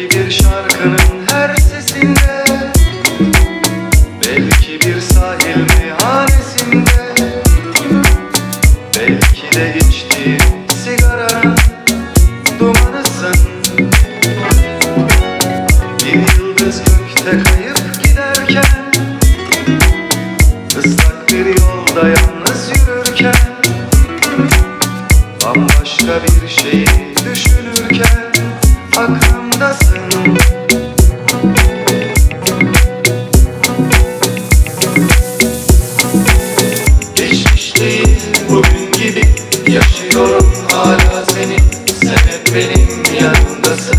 Belki bir şarkının her sesinde Belki bir sahil meyhanesinde Belki de içtiğim sigaranın dumanısın. Bir yıldız gökte kayıp giderken Islak bir yolda yalnız yürürken Bambaşka bir şeyi düşünürken. Yaşıyorum hala seni Sen hep benim yanımdasın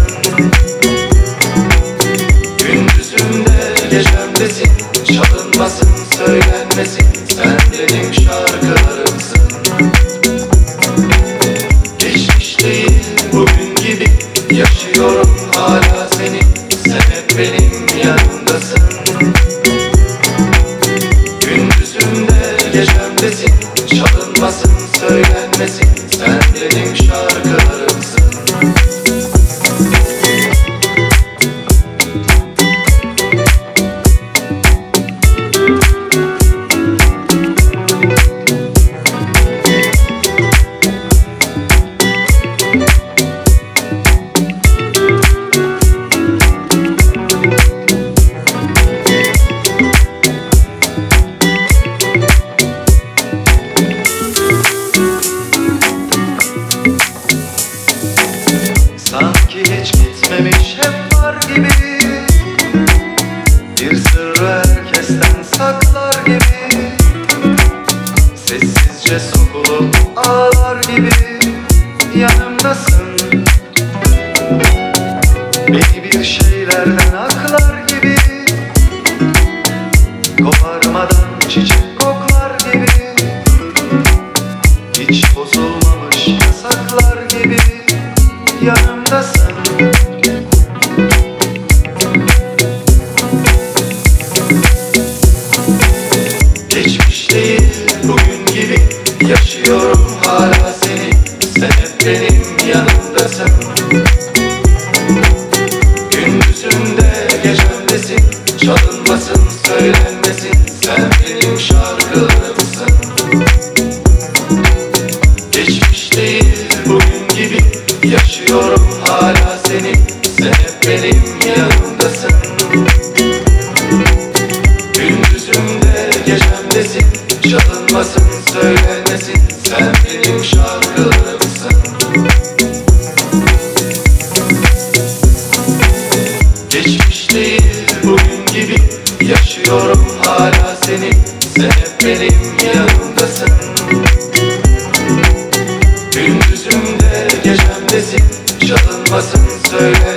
Gündüzümde gecemdesin Çalınmasın söylenmesin. Sen benim şarkılarımsın. Geçmiş değil bugün gibi Yaşıyorum hala seni Sen hep benim yanımdasın benim Sanki hiç gitmemiş hep var gibi. Bir sırrı herkesten saklar gibi. Sessizce sokulup ağlar gibi. Yanımdasın. Beni bir şeylerden aklar gibi benim yanımdasın Gündüzümde gecemdesin Çalınmasın söylenmesin Sen benim şarkılarımsın Gündüzümde gecemdesin Çalınmasın söyle.